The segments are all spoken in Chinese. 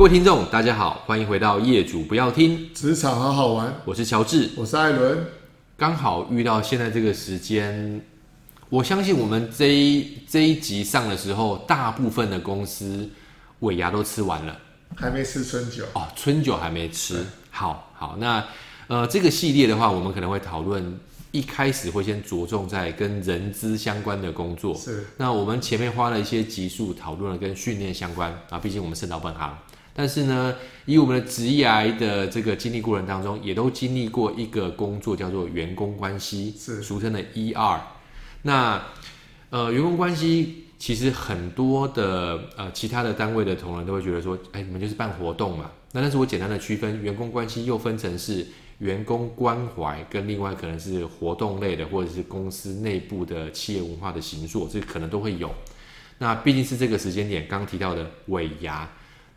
各位听众，大家好，欢迎回到业主不要听职场好好玩。我是乔治，我是艾伦。刚好遇到现在这个时间，我相信我们这一这一集上的时候，大部分的公司尾牙都吃完了，还没吃春酒哦，春酒还没吃。好好，那呃，这个系列的话，我们可能会讨论。一开始会先着重在跟人资相关的工作，是。那我们前面花了一些集数讨论了跟训练相关啊，毕竟我们是老本行。但是呢，以我们的职涯的这个经历过程当中，也都经历过一个工作叫做员工关系，是俗称的 ER。那呃，员工关系其实很多的呃其他的单位的同仁都会觉得说，哎，你们就是办活动嘛。那但是我简单的区分，员工关系又分成是。员工关怀跟另外可能是活动类的，或者是公司内部的企业文化的形塑，这可能都会有。那毕竟是这个时间点，刚提到的尾牙，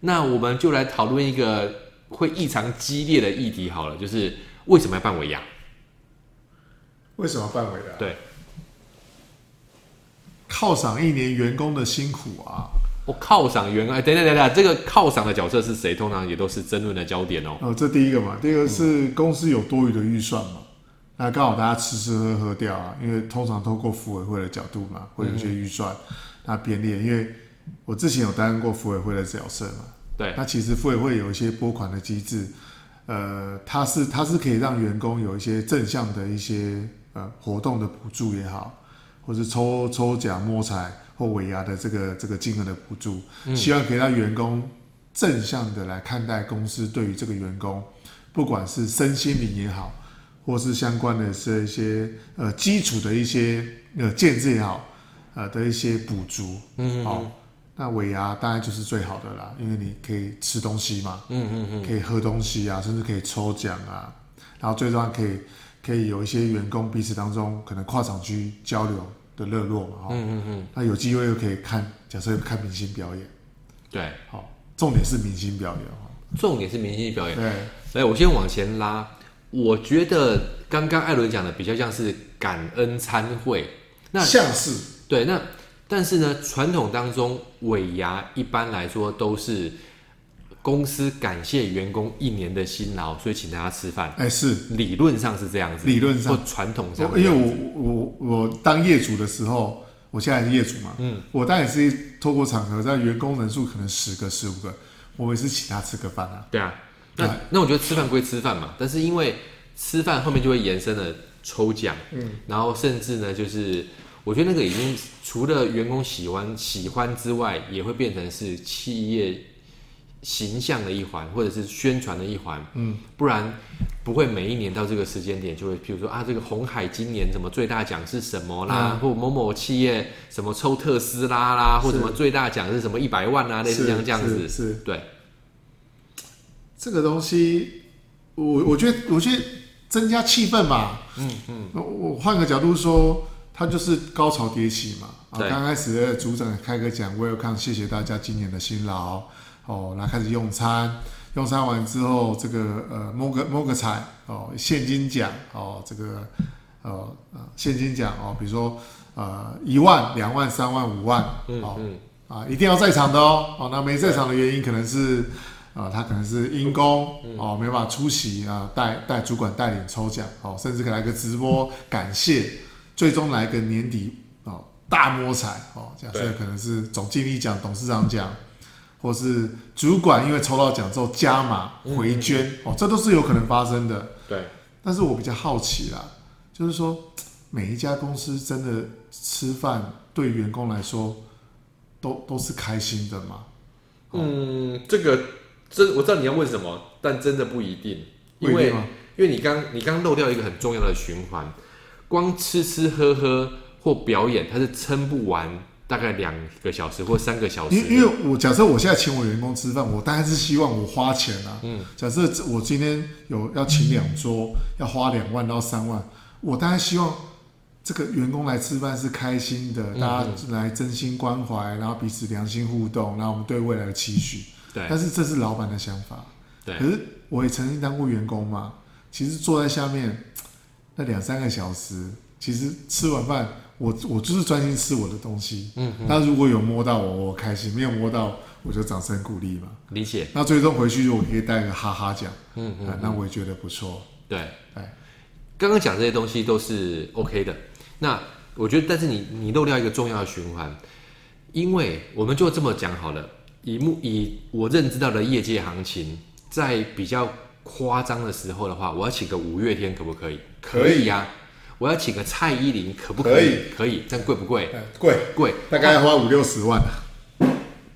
那我们就来讨论一个会异常激烈的议题好了，就是为什么要办尾牙？为什么要办尾牙？对，犒赏一年员工的辛苦啊。我犒赏员工，哎，等等等等，这个犒赏的角色是谁？通常也都是争论的焦点哦。哦，这第一个嘛，第二个是公司有多余的预算嘛，嗯、那刚好大家吃吃喝喝掉啊，因为通常透过福委会的角度嘛，会有一些预算，嗯、那编列。因为我之前有担任过福委会的角色嘛，对，那其实福委会有一些拨款的机制，呃，它是它是可以让员工有一些正向的一些呃活动的补助也好，或是抽抽奖摸彩。或尾牙的这个这个金额的补助，希望可以让员工正向的来看待公司对于这个员工，不管是身心灵也好，或是相关的这一些呃基础的一些呃建制也好，呃的一些补足。嗯，好，那尾牙当然就是最好的啦，因为你可以吃东西嘛，嗯嗯嗯，可以喝东西啊，甚至可以抽奖啊，然后最重要可以可以有一些员工彼此当中可能跨厂区交流。的热络嘛，嗯嗯嗯，那有机会又可以看，假设看明星表演，对，好，重点是明星表演哈，重点是明星表演，对，来，我先往前拉，我觉得刚刚艾伦讲的比较像是感恩餐会，那像是，对，那但是呢，传统当中尾牙一般来说都是。公司感谢员工一年的辛劳，所以请大家吃饭。哎，是理论上是这样子，理论上或传统上。因为我我我当业主的时候，我现在是业主嘛，嗯，我当然也是透过场合，在员工人数可能十个十五个，我也是请他吃个饭啊。对啊，那那我觉得吃饭归吃饭嘛，但是因为吃饭后面就会延伸了抽奖，嗯，然后甚至呢，就是我觉得那个已经除了员工喜欢喜欢之外，也会变成是企业。形象的一环，或者是宣传的一环，嗯，不然不会每一年到这个时间点就会，譬如说啊，这个红海今年什么最大奖是什么啦，嗯、或某某企业什么抽特斯拉啦，或什么最大奖是什么一百万啊，类似像这样子，是，对。这个东西，我我觉得，我觉得增加气氛嘛，嗯嗯，我换个角度说，它就是高潮迭起嘛，啊，刚开始的组长开个讲，Welcome，谢谢大家今年的辛劳。哦，然后开始用餐，用餐完之后，这个呃摸个摸个彩哦，现金奖哦，这个呃呃现金奖哦，比如说呃一万、两万、三万、五万，嗯、哦嗯。啊，一定要在场的哦，哦，那没在场的原因可能是啊、呃，他可能是因公、嗯、哦，没办法出席啊，带带主管带领抽奖哦，甚至可以来个直播感谢，最终来个年底哦大摸彩哦，这样，所以可能是总经理奖、董事长奖。或是主管因为抽到奖之后加码回捐、嗯、哦，这都是有可能发生的。对，但是我比较好奇啦，就是说每一家公司真的吃饭对员工来说都都是开心的吗？嗯，这个这我知道你要问什么，但真的不一定，因为因为你刚你刚漏掉一个很重要的循环，光吃吃喝喝或表演，他是撑不完。大概两个小时或三个小时。因因为我假设我现在请我员工吃饭，我当然是希望我花钱啊。嗯。假设我今天有要请两桌，要花两万到三万，我当然希望这个员工来吃饭是开心的，大家来真心关怀，然后彼此良心互动，然后我们对未来的期许。对。但是这是老板的想法。对。可是我也曾经当过员工嘛，其实坐在下面那两三个小时，其实吃完饭。我我就是专心吃我的东西。嗯，那如果有摸到我，我开心；没有摸到，我就掌声鼓励嘛。理解。那最终回去，如果可以带个哈哈奖，嗯嗯，那我也觉得不错。对，对。刚刚讲这些东西都是 OK 的。那我觉得，但是你你漏掉一个重要的循环，因为我们就这么讲好了。以目以我认知到的业界行情，在比较夸张的时候的话，我要请个五月天可不可以？可以呀、啊。我要请个蔡依林可不可以？可以，可以。但贵不贵？贵贵，大概要花五六十万。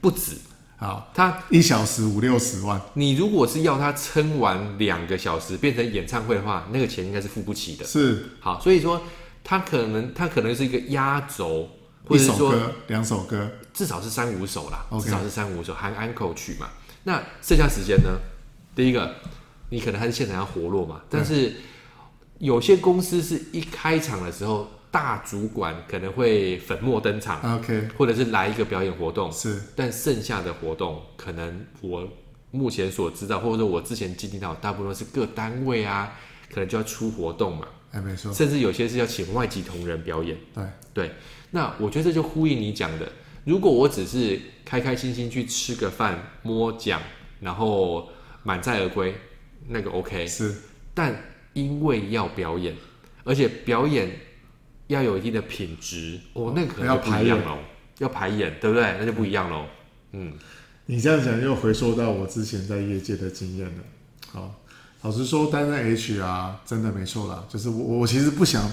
不止。好，他一小时五六十万。你如果是要他撑完两个小时变成演唱会的话，那个钱应该是付不起的。是。好，所以说他可能他可能是一个压轴。一首歌，两首歌，至少是三五首啦至少是三五首，含安可曲嘛。那剩下时间呢？第一个，你可能还是现场要活络嘛。但是有些公司是一开场的时候，大主管可能会粉墨登场，OK，或者是来一个表演活动，是。但剩下的活动，可能我目前所知道，或者说我之前经历到，大部分是各单位啊，可能就要出活动嘛。哎，没错。甚至有些是要请外籍同仁表演。对对。那我觉得这就呼应你讲的，如果我只是开开心心去吃个饭、摸奖，然后满载而归，那个 OK 是。但因为要表演，而且表演要有一定的品质，哦，那个可能就不一样喽。要排演，对不对？那就不一样喽。嗯，你这样讲又回溯到我之前在业界的经验了。好，老实说，担任 HR 真的没错啦，就是我，我其实不想。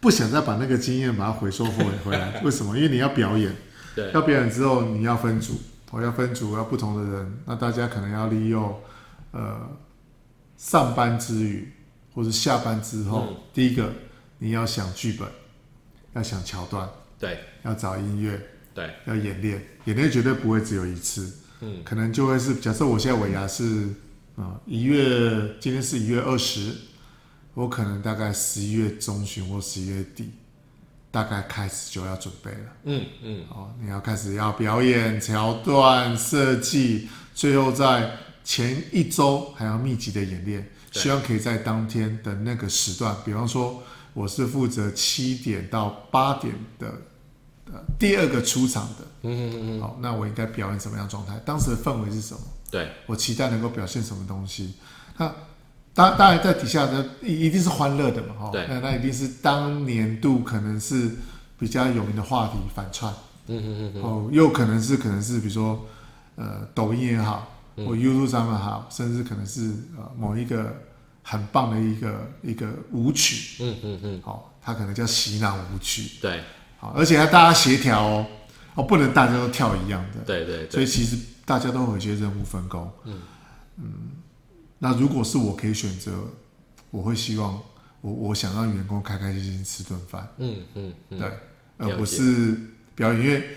不想再把那个经验把它回收回 回来，为什么？因为你要表演，对，要表演之后你要分组，我要分组，要不同的人，那大家可能要利用呃上班之余或者下班之后，嗯，第一个你要想剧本，要想桥段，对，要找音乐，对，要演练，演练绝对不会只有一次，嗯，可能就会是假设我现在尾牙是啊一月，今天是一月二十。我可能大概十一月中旬或十一月底，大概开始就要准备了。嗯嗯，哦，你要开始要表演桥段设计，最后在前一周还要密集的演练，希望可以在当天的那个时段，比方说我是负责七点到八点的第二个出场的。嗯嗯嗯，好，那我应该表演什么样状态？当时的氛围是什么？对，我期待能够表现什么东西？那。当当然，在底下的一一定是欢乐的嘛，哈，那那一定是当年度可能是比较有名的话题反串，嗯嗯嗯，哦，又可能是可能是比如说，呃，抖音也好，或 YouTube 上面好，甚至可能是呃某一个很棒的一个一个舞曲，嗯嗯嗯，好，它可能叫洗脑舞曲，对，好，而且要大家协调哦，哦，不能大家都跳一样的，对对，所以其实大家都有一些任务分工，嗯。嗯。那如果是我可以选择，我会希望我我想让员工开开心心吃顿饭，嗯嗯，嗯，对，而不是表演。因为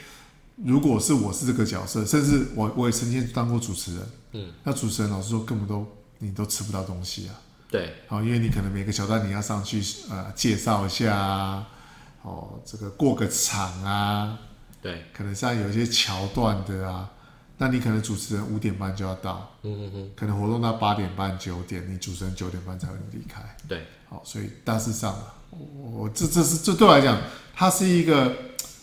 如果是我是这个角色，甚至我我也曾经当过主持人，嗯，那主持人老实说根本都你都吃不到东西啊，对，好，因为你可能每个桥段你要上去呃介绍一下啊，哦，这个过个场啊，对，可能像有一些桥段的啊。那你可能主持人五点半就要到，嗯嗯嗯，可能活动到八点半九点，你主持人九点半才会离开。对，好，所以大致上，我，我这这是这对我来讲，它是一个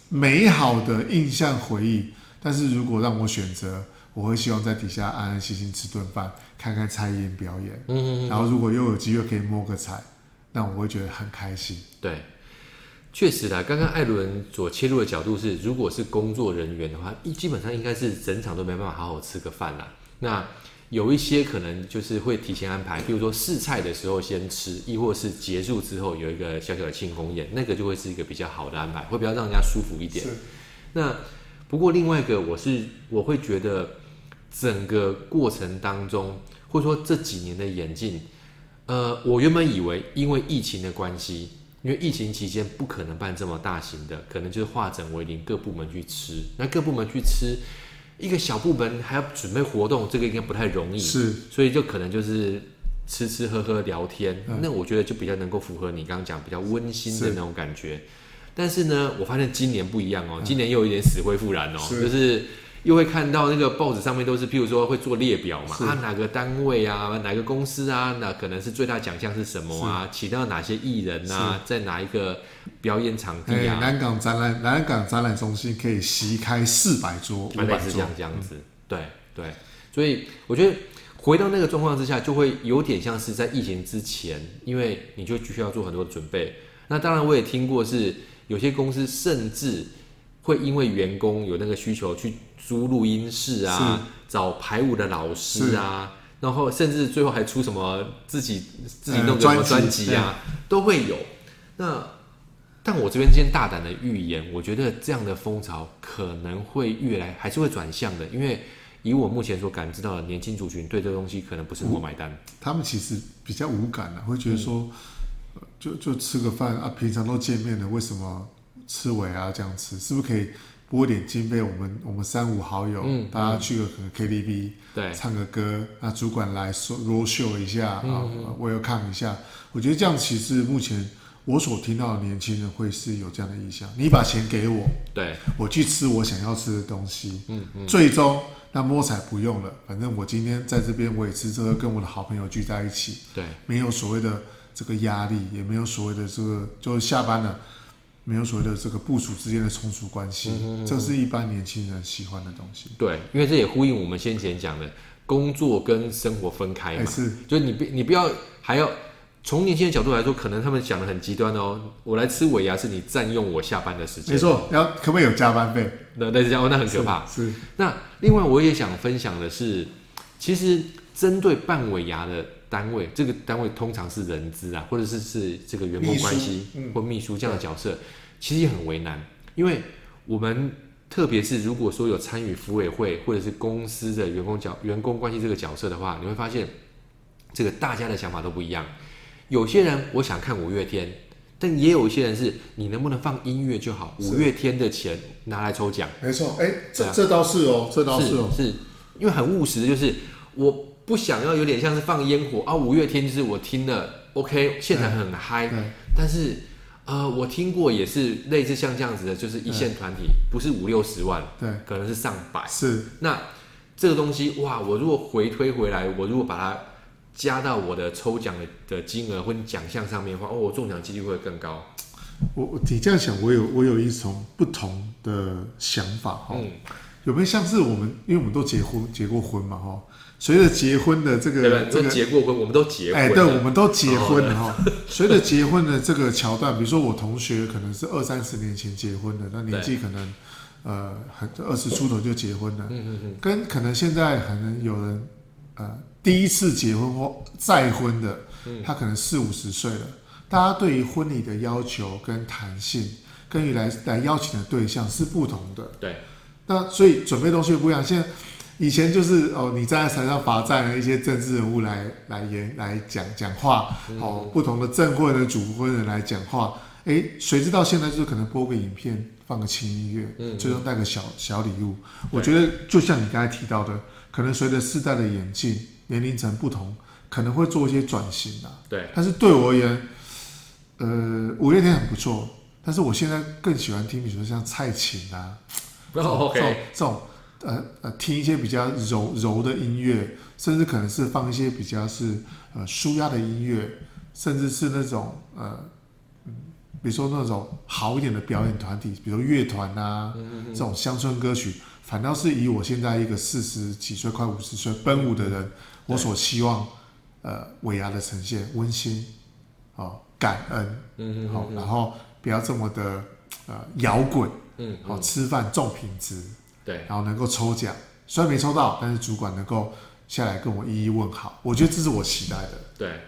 美好的印象回忆。但是如果让我选择，我会希望在底下安安心心吃顿饭，看看蔡依林表演，嗯嗯嗯，然后如果又有机会可以摸个彩，那我会觉得很开心。对。确实啦，刚刚艾伦所切入的角度是，如果是工作人员的话，一基本上应该是整场都没办法好好吃个饭啦。那有一些可能就是会提前安排，比如说试菜的时候先吃，亦或是结束之后有一个小小的庆功宴，那个就会是一个比较好的安排，会比较让人家舒服一点。那不过另外一个，我是我会觉得整个过程当中，或者说这几年的演进，呃，我原本以为因为疫情的关系。因为疫情期间不可能办这么大型的，可能就是化整为零，各部门去吃。那各部门去吃，一个小部门还要准备活动，这个应该不太容易。是，所以就可能就是吃吃喝喝聊天。嗯、那我觉得就比较能够符合你刚刚讲比较温馨的那种感觉。但是呢，我发现今年不一样哦，今年又有一点死灰复燃哦，是就是又会看到那个报纸上面都是，譬如说会做列表嘛，啊哪个单位啊，哪个公司啊，那可能是最大奖项是什么啊？请到哪些艺人啊，在哪一个表演场地啊？南港展览南港展览中心可以席开四百桌，五百桌这样这样子，嗯、对对，所以我觉得回到那个状况之下，就会有点像是在疫情之前，因为你就需要做很多的准备。那当然我也听过是有些公司甚至会因为员工有那个需求去。租录音室啊，找排舞的老师啊，然后甚至最后还出什么自己自己弄个什么专辑啊，都会有。那但我这边今天大胆的预言，我觉得这样的风潮可能会越来还是会转向的，因为以我目前所感知到的年轻族群对这东西可能不是那么买单，他们其实比较无感的，会觉得说，嗯、就就吃个饭啊，平常都见面的，为什么吃尾啊这样吃，是不是可以？拨点经费，我们我们三五好友，嗯、大家去个 KTV，对，唱个歌，那主管来说 roll show 一下啊，我要看一下。我觉得这样其实目前我所听到的年轻人会是有这样的意向。你把钱给我，对，我去吃我想要吃的东西，嗯嗯，最终那摸彩不用了，反正我今天在这边我也吃这个，跟我的好朋友聚在一起，对，没有所谓的这个压力，也没有所谓的这个，就是下班了。没有所谓的这个部署之间的从属关系，嗯，这是一般年轻人喜欢的东西。对，因为这也呼应我们先前讲的，工作跟生活分开嘛。是，就你不你不要还要从年轻人角度来说，可能他们讲的很极端哦。我来吃尾牙是你占用我下班的时间。没错，要可不可以有加班费？那那是这样，那很可怕。是。是那另外我也想分享的是，其实针对半尾牙的。单位这个单位通常是人资啊，或者是是这个员工关系、嗯、或秘书这样的角色，其实也很为难。因为我们特别是如果说有参与服委会或者是公司的员工角员工关系这个角色的话，你会发现这个大家的想法都不一样。有些人我想看五月天，但也有一些人是你能不能放音乐就好，五月天的钱拿来抽奖。没错，哎，这这倒是哦，这倒是哦，是，是因为很务实的就是我。不想要有点像是放烟火啊！五月天就是我听了，OK，现场很嗨。但是，呃，我听过也是类似像这样子的，就是一线团体，不是五六十万，对，可能是上百。是。那这个东西哇，我如果回推回来，我如果把它加到我的抽奖的的金额或奖项上面的话，哦，我中奖几率会更高。我你这样想，我有我有一种不同的想法哈。嗯。有没有像是我们，因为我们都结婚结过婚嘛哈？随着结婚的这个，这个结过婚，我们都结婚。哎，对，我们都结婚了哈。随着结婚的这个桥段，比如说我同学可能是二三十年前结婚的，那年纪可能呃很二十出头就结婚了。嗯嗯嗯。跟可能现在可能有人呃第一次结婚或再婚的，他可能四五十岁了。大家对于婚礼的要求跟弹性，跟于来来邀请的对象是不同的。对。那所以准备东西不一样。现在以前就是哦，你站在台上罚站的一些政治人物来来演来讲讲话，哦，不同的证婚的、主婚人来讲话。哎，谁知道现在就是可能播个影片，放个轻音乐，嗯，最终带个小小礼物。我觉得就像你刚才提到的，可能随着世代的演进，年龄层不同，可能会做一些转型啊。对。但是对我而言，呃，五月天很不错，但是我现在更喜欢听，比如说像蔡琴啊。这种、oh, okay. 这种这种呃呃，听一些比较柔柔的音乐，甚至可能是放一些比较是呃舒压的音乐，甚至是那种呃嗯，比如说那种好一点的表演团体，比如乐团啊，嗯、这种乡村歌曲，反倒是以我现在一个四十几岁快五十岁奔五的人，我所希望呃尾牙的呈现温馨，哦感恩，嗯好、哦，然后不要这么的呃摇滚。嗯，好、嗯，吃饭重品质，对，然后能够抽奖，虽然没抽到，但是主管能够下来跟我一一问好，我觉得这是我期待的。对，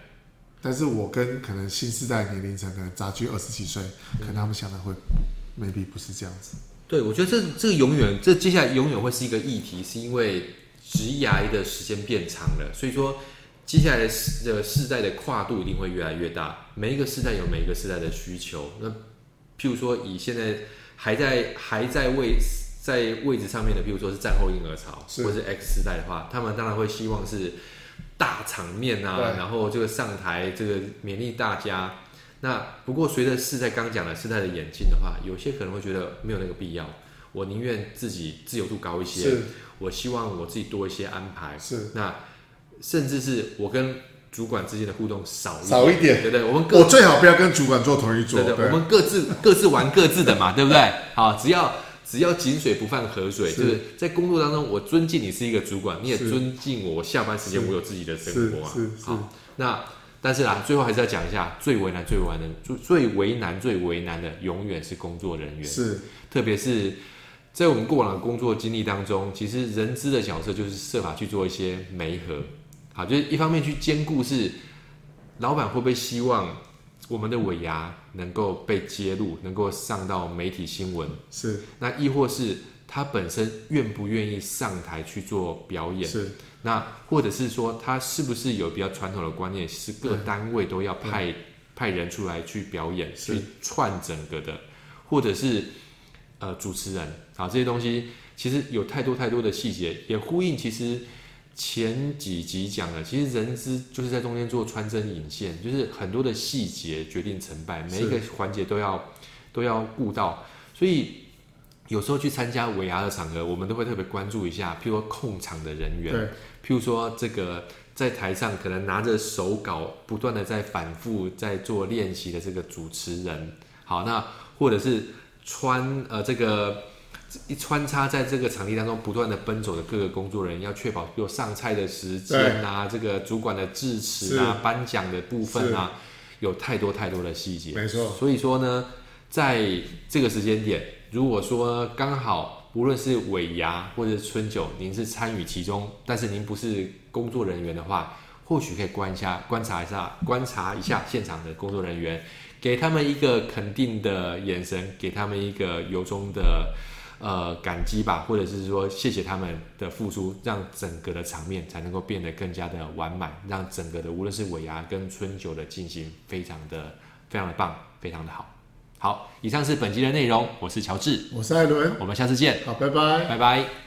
但是我跟可能新世代年龄层可能差距二十几岁，可能他们想的会、嗯、maybe 不是这样子。对，我觉得这这个永远，这接下来永远会是一个议题，是因为职涯的时间变长了，所以说接下来的世的世代的跨度一定会越来越大，每一个世代有每一个世代的需求。那譬如说以现在。还在还在位在位置上面的，比如说是战后婴儿潮，或者是 X 世代的话，他们当然会希望是大场面啊，然后这个上台这个勉励大家。那不过随着世代刚讲的世代的演进的话，有些可能会觉得没有那个必要。我宁愿自己自由度高一些，是我希望我自己多一些安排，是那甚至是我跟主管之间的互动少一点少一点，对不对？我们各我最好不要跟主管坐同一桌，对对，我们各自各自玩各自的嘛，对不对？好，只要只要井水不犯河水，是就是在工作当中，我尊敬你是一个主管，你也尊敬我。下班时间我有自己的生活啊好，那但是啦，最后还是要讲一下，最为难、最为难的、最最为难、最为难的，永远是工作人员。是，特别是在我们过往的工作经历当中，其实人资的角色就是设法去做一些媒合。好，就是一方面去兼顾是老板会不会希望我们的尾牙能够被揭露，能够上到媒体新闻，是，那亦或是他本身愿不愿意上台去做表演？是，那或者是说他是不是有比较传统的观念，是各单位都要派派人出来去表演，去串整个的，或者是呃主持人，好，这些东西其实有太多太多的细节，也呼应其实。前几集讲了，其实人资就是在中间做穿针引线，就是很多的细节决定成败，每一个环节都要都要顾到。所以有时候去参加尾牙的场合，我们都会特别关注一下，譬如说控场的人员，譬如说这个在台上可能拿着手稿不断的在反复在做练习的这个主持人，好，那或者是穿呃这个。一穿插在这个场地当中不断的奔走的各个工作人员，要确保有上菜的时间啊，这个主管的致辞啊，颁奖的部分啊，有太多太多的细节。没错。所以说呢，在这个时间点，如果说刚好无论是尾牙或者是春酒，您是参与其中，但是您不是工作人员的话，或许可以观一下、观察一下、观察一下现场的工作人员，给他们一个肯定的眼神，给他们一个由衷的。呃，感激吧，或者是说谢谢他们的付出，让整个的场面才能够变得更加的完满，让整个的无论是尾牙跟春酒的进行，非常的非常的棒，非常的好。好，以上是本集的内容，我是乔治，我是艾伦，我们下次见，好，拜拜，拜拜。